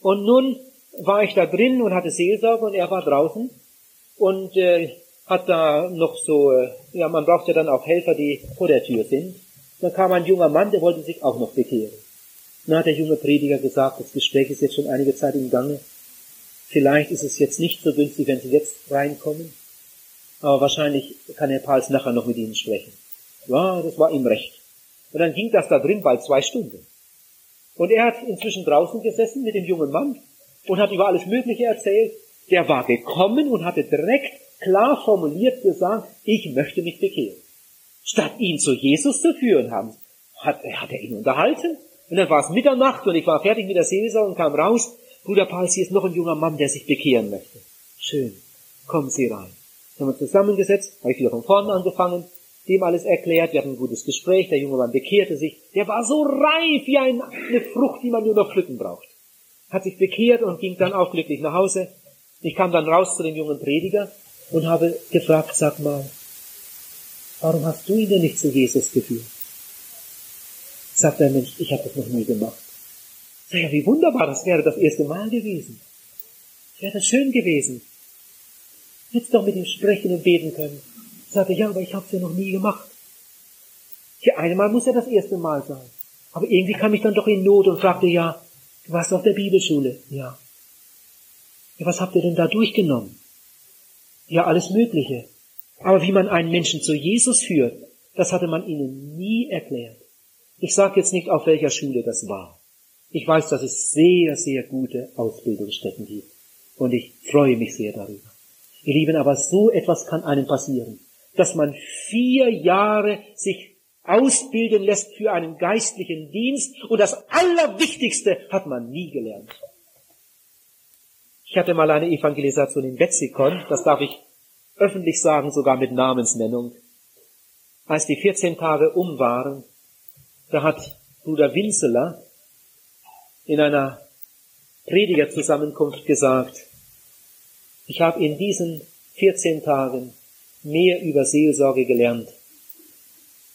Und nun war ich da drin und hatte Seelsorge und er war draußen und äh, hat da noch so, äh, ja, man braucht ja dann auch Helfer, die vor der Tür sind. Dann kam ein junger Mann, der wollte sich auch noch bekehren. Dann hat der junge Prediger gesagt, das Gespräch ist jetzt schon einige Zeit im Gange. Vielleicht ist es jetzt nicht so günstig, wenn Sie jetzt reinkommen. Aber wahrscheinlich kann Herr Pals nachher noch mit Ihnen sprechen. Ja, das war ihm recht. Und dann ging das da drin bald zwei Stunden. Und er hat inzwischen draußen gesessen mit dem jungen Mann und hat über alles Mögliche erzählt. Der war gekommen und hatte direkt klar formuliert gesagt, ich möchte mich bekehren. Statt ihn zu Jesus zu führen, haben, hat, hat er ihn unterhalten. Und dann war es Mitternacht und ich war fertig mit der Seelsorge und kam raus. Bruder Paul, hier ist noch ein junger Mann, der sich bekehren möchte. Schön. Kommen Sie rein. Dann haben wir zusammengesetzt, habe ich wieder von vorne angefangen, dem alles erklärt, wir hatten ein gutes Gespräch, der junge Mann bekehrte sich, der war so reif wie eine Frucht, die man nur noch pflücken braucht. Hat sich bekehrt und ging dann auch glücklich nach Hause. Ich kam dann raus zu dem jungen Prediger und habe gefragt, sag mal, Warum hast du ihn denn nicht zu Jesus geführt? Sagt der Mensch, ich habe das noch nie gemacht. Sag ja, wie wunderbar, das wäre das erste Mal gewesen. Wäre das schön gewesen. Hättest doch mit ihm sprechen und beten können. Sagte, ja, aber ich habe es ja noch nie gemacht. Für einmal muss ja das erste Mal sein. Aber irgendwie kam ich dann doch in Not und fragte, ja, du warst auf der Bibelschule. Ja. Ja, was habt ihr denn da durchgenommen? Ja, alles Mögliche. Aber wie man einen Menschen zu Jesus führt, das hatte man ihnen nie erklärt. Ich sage jetzt nicht, auf welcher Schule das war. Ich weiß, dass es sehr, sehr gute Ausbildungsstätten gibt. Und ich freue mich sehr darüber. Ihr Lieben, aber so etwas kann einem passieren, dass man vier Jahre sich ausbilden lässt für einen geistlichen Dienst und das Allerwichtigste hat man nie gelernt. Ich hatte mal eine Evangelisation in Wetzikon, das darf ich öffentlich sagen, sogar mit Namensnennung. Als die 14 Tage um waren, da hat Bruder Winzeler in einer Predigerzusammenkunft gesagt, ich habe in diesen 14 Tagen mehr über Seelsorge gelernt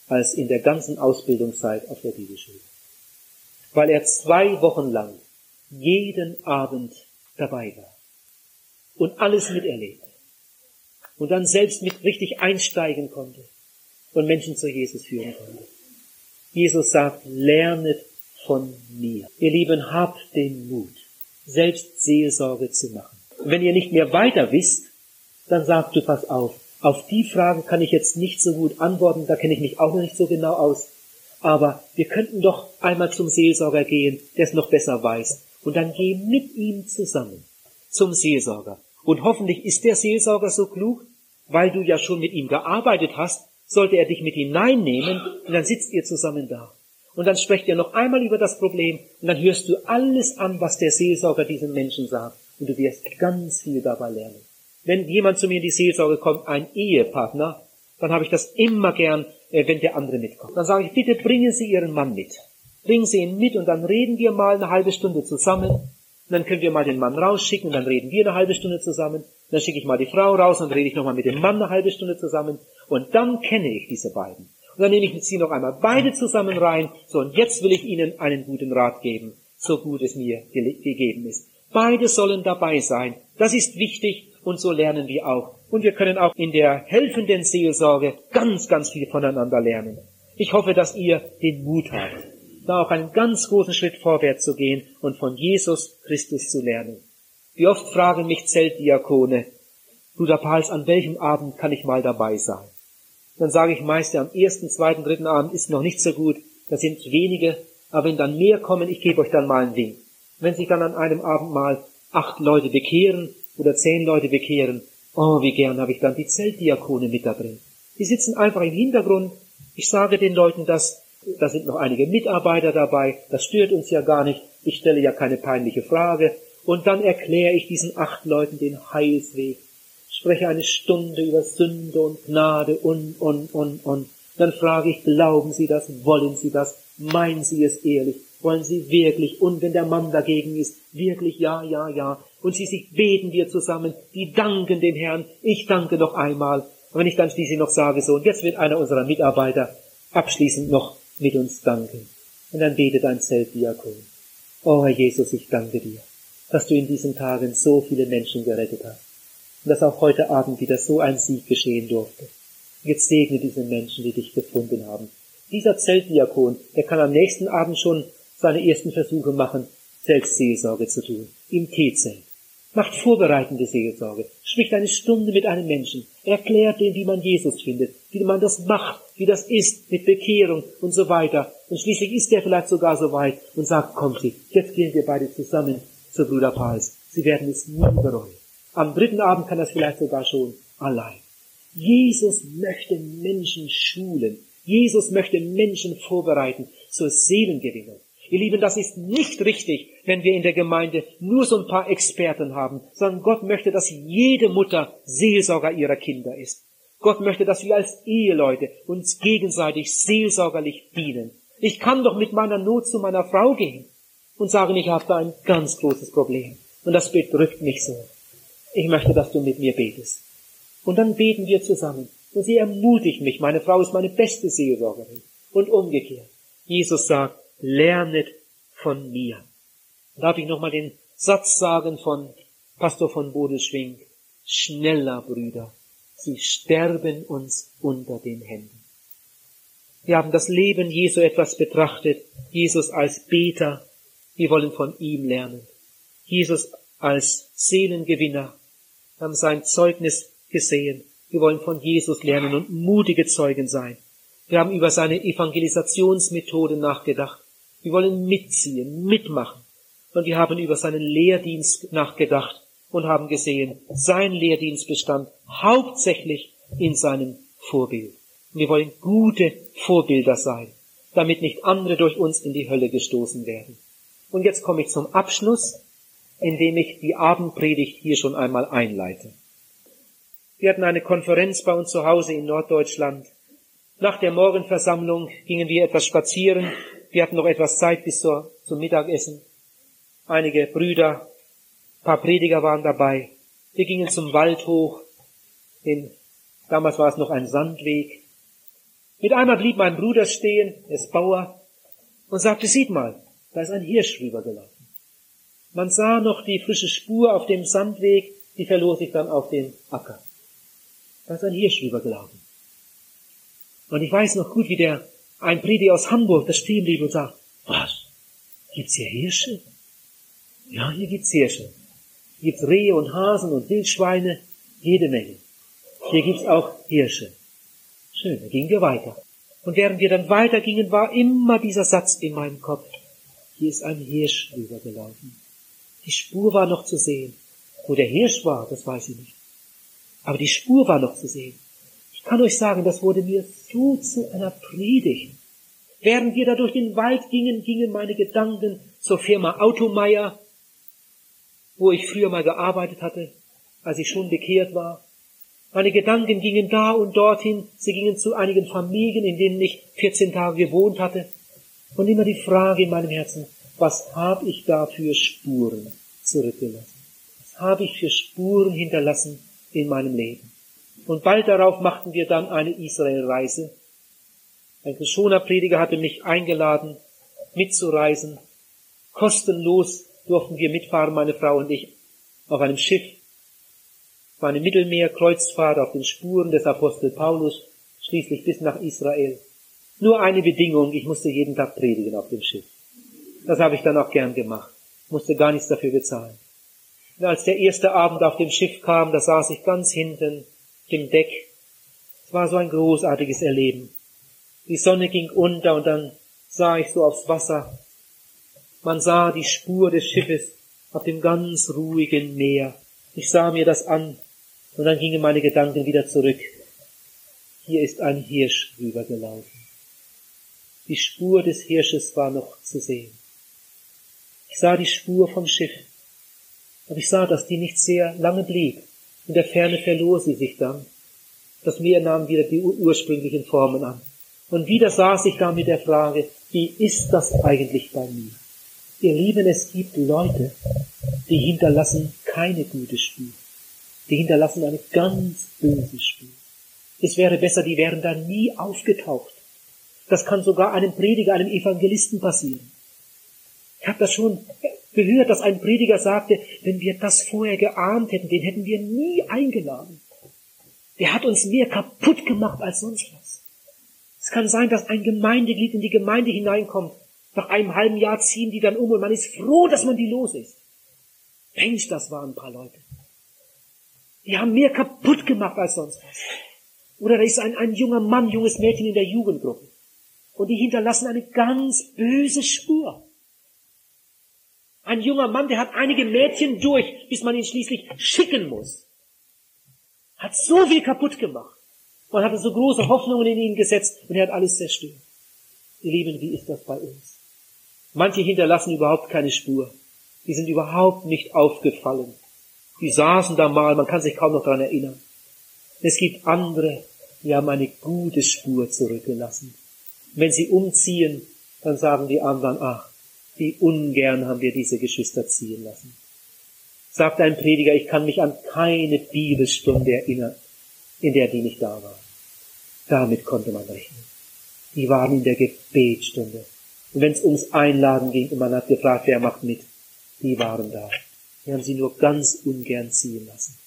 als in der ganzen Ausbildungszeit auf der Bibelschule. Weil er zwei Wochen lang jeden Abend dabei war und alles miterlebt und dann selbst mit richtig einsteigen konnte und Menschen zu Jesus führen konnte. Jesus sagt, lernet von mir. Ihr Lieben, habt den Mut. selbst Seelsorge zu machen. Wenn ihr nicht mehr weiter wisst, dann sagt du, pass auf, auf die Frage kann ich jetzt nicht so gut antworten, da kenne ich mich auch noch nicht so genau aus. Aber wir könnten doch einmal zum Seelsorger gehen, der es noch besser weiß. Und dann geh mit ihm zusammen zum Seelsorger. Und hoffentlich ist der Seelsorger so klug, weil du ja schon mit ihm gearbeitet hast, sollte er dich mit hineinnehmen und dann sitzt ihr zusammen da. Und dann sprecht ihr noch einmal über das Problem und dann hörst du alles an, was der Seelsorger diesem Menschen sagt. Und du wirst ganz viel dabei lernen. Wenn jemand zu mir in die Seelsorge kommt, ein Ehepartner, dann habe ich das immer gern, äh, wenn der andere mitkommt. Dann sage ich, bitte bringen Sie Ihren Mann mit. Bringen Sie ihn mit und dann reden wir mal eine halbe Stunde zusammen. Dann können wir mal den Mann rausschicken und dann reden wir eine halbe Stunde zusammen. Dann schicke ich mal die Frau raus und rede ich nochmal mit dem Mann eine halbe Stunde zusammen. Und dann kenne ich diese beiden. Dann nehme ich sie noch einmal beide zusammen rein. So, und jetzt will ich Ihnen einen guten Rat geben, so gut es mir gegeben ist. Beide sollen dabei sein. Das ist wichtig und so lernen wir auch. Und wir können auch in der helfenden Seelsorge ganz, ganz viel voneinander lernen. Ich hoffe, dass ihr den Mut habt, da auch einen ganz großen Schritt vorwärts zu gehen und von Jesus Christus zu lernen. Wie oft fragen mich Zeltdiakone, Bruder Pals, an welchem Abend kann ich mal dabei sein? Dann sage ich meist, am ersten, zweiten, dritten Abend ist noch nicht so gut, da sind wenige, aber wenn dann mehr kommen, ich gebe euch dann mal einen Wink. Wenn sich dann an einem Abend mal acht Leute bekehren, oder zehn Leute bekehren, oh, wie gern habe ich dann die Zeltdiakone mit da drin. Die sitzen einfach im Hintergrund. Ich sage den Leuten das, da sind noch einige Mitarbeiter dabei, das stört uns ja gar nicht. Ich stelle ja keine peinliche Frage. Und dann erkläre ich diesen acht Leuten den Heilsweg. Spreche eine Stunde über Sünde und Gnade und, und, und, und. Dann frage ich, glauben Sie das? Wollen Sie das? Meinen Sie es ehrlich? Wollen Sie wirklich? Und wenn der Mann dagegen ist, wirklich ja, ja, ja und schließlich beten wir zusammen, die danken dem Herrn, ich danke noch einmal. Und wenn ich dann schließlich noch sage, so, und jetzt wird einer unserer Mitarbeiter abschließend noch mit uns danken. Und dann betet ein Zeltdiakon. Oh Herr Jesus, ich danke dir, dass du in diesen Tagen so viele Menschen gerettet hast. Und dass auch heute Abend wieder so ein Sieg geschehen durfte. Jetzt segne diese Menschen, die dich gefunden haben. Dieser Zeltdiakon, der kann am nächsten Abend schon seine ersten Versuche machen, Selbstseelsorge zu tun. Im Teezelt macht vorbereitende Seelsorge, spricht eine Stunde mit einem Menschen, erklärt dem, wie man Jesus findet, wie man das macht, wie das ist mit Bekehrung und so weiter. Und schließlich ist er vielleicht sogar so weit und sagt, kommt Sie, jetzt gehen wir beide zusammen zu Bruder Pals. Sie werden es nie bereuen. Am dritten Abend kann das vielleicht sogar schon allein. Jesus möchte Menschen schulen. Jesus möchte Menschen vorbereiten zur Seelengewinnung. Ihr Lieben, das ist nicht richtig, wenn wir in der Gemeinde nur so ein paar Experten haben, sondern Gott möchte, dass jede Mutter Seelsorger ihrer Kinder ist. Gott möchte, dass wir als Eheleute uns gegenseitig seelsorgerlich dienen. Ich kann doch mit meiner Not zu meiner Frau gehen und sagen, ich habe da ein ganz großes Problem und das bedrückt mich so. Ich möchte, dass du mit mir betest. Und dann beten wir zusammen und sie ermutigt mich. Meine Frau ist meine beste Seelsorgerin und umgekehrt. Jesus sagt, lernet von mir. Darf ich nochmal den Satz sagen von Pastor von Bodeschwing? Schneller, Brüder, sie sterben uns unter den Händen. Wir haben das Leben Jesu etwas betrachtet, Jesus als Beter, wir wollen von ihm lernen. Jesus als Seelengewinner, haben sein Zeugnis gesehen, wir wollen von Jesus lernen und mutige Zeugen sein. Wir haben über seine Evangelisationsmethode nachgedacht. Wir wollen mitziehen, mitmachen. Und wir haben über seinen Lehrdienst nachgedacht und haben gesehen, sein Lehrdienst bestand hauptsächlich in seinem Vorbild. Wir wollen gute Vorbilder sein, damit nicht andere durch uns in die Hölle gestoßen werden. Und jetzt komme ich zum Abschluss, indem ich die Abendpredigt hier schon einmal einleite. Wir hatten eine Konferenz bei uns zu Hause in Norddeutschland. Nach der Morgenversammlung gingen wir etwas spazieren wir hatten noch etwas Zeit bis zur, zum Mittagessen. Einige Brüder, paar Prediger waren dabei. Wir gingen zum Wald hoch. Den, damals war es noch ein Sandweg. Mit einmal blieb mein Bruder stehen, er ist Bauer, und sagte, sieht mal, da ist ein Hirsch rübergelaufen. Man sah noch die frische Spur auf dem Sandweg, die verlor sich dann auf den Acker. Da ist ein Hirsch rübergelaufen. Und ich weiß noch gut, wie der ein Prediger aus Hamburg, das stehen blieb und sagt, was? Gibt's hier Hirsche? Ja, hier gibt's Hirsche. Hier gibt's Rehe und Hasen und Wildschweine, jede Menge. Hier gibt's auch Hirsche. Schön, da gingen wir weiter. Und während wir dann weitergingen, war immer dieser Satz in meinem Kopf. Hier ist ein Hirsch rübergelaufen. Die Spur war noch zu sehen. Wo der Hirsch war, das weiß ich nicht. Aber die Spur war noch zu sehen. Ich kann euch sagen, das wurde mir so zu einer Predigt. Während wir da durch den Wald gingen, gingen meine Gedanken zur Firma Automeier, wo ich früher mal gearbeitet hatte, als ich schon bekehrt war. Meine Gedanken gingen da und dorthin, sie gingen zu einigen Familien, in denen ich 14 Tage gewohnt hatte. Und immer die Frage in meinem Herzen, was habe ich da für Spuren zurückgelassen? Was habe ich für Spuren hinterlassen in meinem Leben? Und bald darauf machten wir dann eine Israelreise. Ein Geschoner-Prediger hatte mich eingeladen, mitzureisen. Kostenlos durften wir mitfahren, meine Frau und ich, auf einem Schiff war eine Mittelmeerkreuzfahrt auf den Spuren des Apostel Paulus, schließlich bis nach Israel. Nur eine Bedingung, ich musste jeden Tag predigen auf dem Schiff. Das habe ich dann auch gern gemacht, musste gar nichts dafür bezahlen. Und als der erste Abend auf dem Schiff kam, da saß ich ganz hinten, dem Deck. Es war so ein großartiges Erleben. Die Sonne ging unter und dann sah ich so aufs Wasser. Man sah die Spur des Schiffes auf dem ganz ruhigen Meer. Ich sah mir das an und dann gingen meine Gedanken wieder zurück. Hier ist ein Hirsch rübergelaufen. Die Spur des Hirsches war noch zu sehen. Ich sah die Spur vom Schiff, aber ich sah, dass die nicht sehr lange blieb. In der Ferne verlor sie sich dann. Das Meer nahm wieder die ursprünglichen Formen an. Und wieder saß ich da mit der Frage, wie ist das eigentlich bei mir? Ihr Lieben, es gibt Leute, die hinterlassen keine gute Spur die hinterlassen eine ganz böse Spur. Es wäre besser, die wären da nie aufgetaucht. Das kann sogar einem Prediger, einem Evangelisten passieren. Ich habe das schon gehört, dass ein Prediger sagte, wenn wir das vorher geahnt hätten, den hätten wir nie eingeladen. Der hat uns mehr kaputt gemacht als sonst was. Es kann sein, dass ein Gemeindeglied in die Gemeinde hineinkommt. Nach einem halben Jahr ziehen die dann um und man ist froh, dass man die los ist. Mensch, das waren ein paar Leute. Die haben mehr kaputt gemacht als sonst was. Oder da ist ein, ein junger Mann, junges Mädchen in der Jugendgruppe. Und die hinterlassen eine ganz böse Spur. Ein junger Mann, der hat einige Mädchen durch, bis man ihn schließlich schicken muss. Hat so viel kaputt gemacht. Man hatte so große Hoffnungen in ihn gesetzt und er hat alles zerstört. Ihr Lieben, wie ist das bei uns? Manche hinterlassen überhaupt keine Spur. Die sind überhaupt nicht aufgefallen. Die saßen da mal, man kann sich kaum noch daran erinnern. Es gibt andere, die haben eine gute Spur zurückgelassen. Wenn sie umziehen, dann sagen die anderen, ach, wie ungern haben wir diese Geschwister ziehen lassen. Sagt ein Prediger, ich kann mich an keine Bibelstunde erinnern, in der die nicht da waren. Damit konnte man rechnen. Die waren in der Gebetstunde. Und wenn es ums Einladen ging und man hat gefragt, wer macht mit, die waren da. Wir haben sie nur ganz ungern ziehen lassen.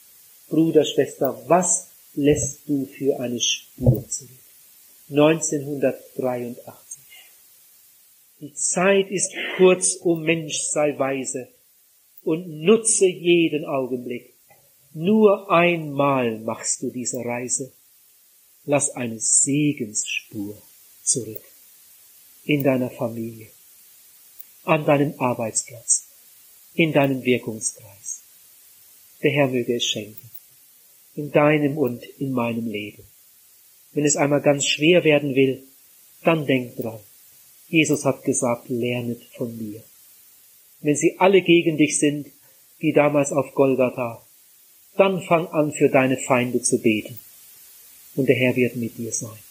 Bruder, Schwester, was lässt du für eine Spur zurück? 1983. Die Zeit ist kurz, o Mensch, sei weise und nutze jeden Augenblick. Nur einmal machst du diese Reise. Lass eine Segensspur zurück. In deiner Familie, an deinem Arbeitsplatz, in deinem Wirkungskreis. Der Herr möge es schenken. In deinem und in meinem Leben. Wenn es einmal ganz schwer werden will, dann denk dran. Jesus hat gesagt, lernet von mir. Wenn sie alle gegen dich sind, wie damals auf Golgatha, dann fang an für deine Feinde zu beten. Und der Herr wird mit dir sein.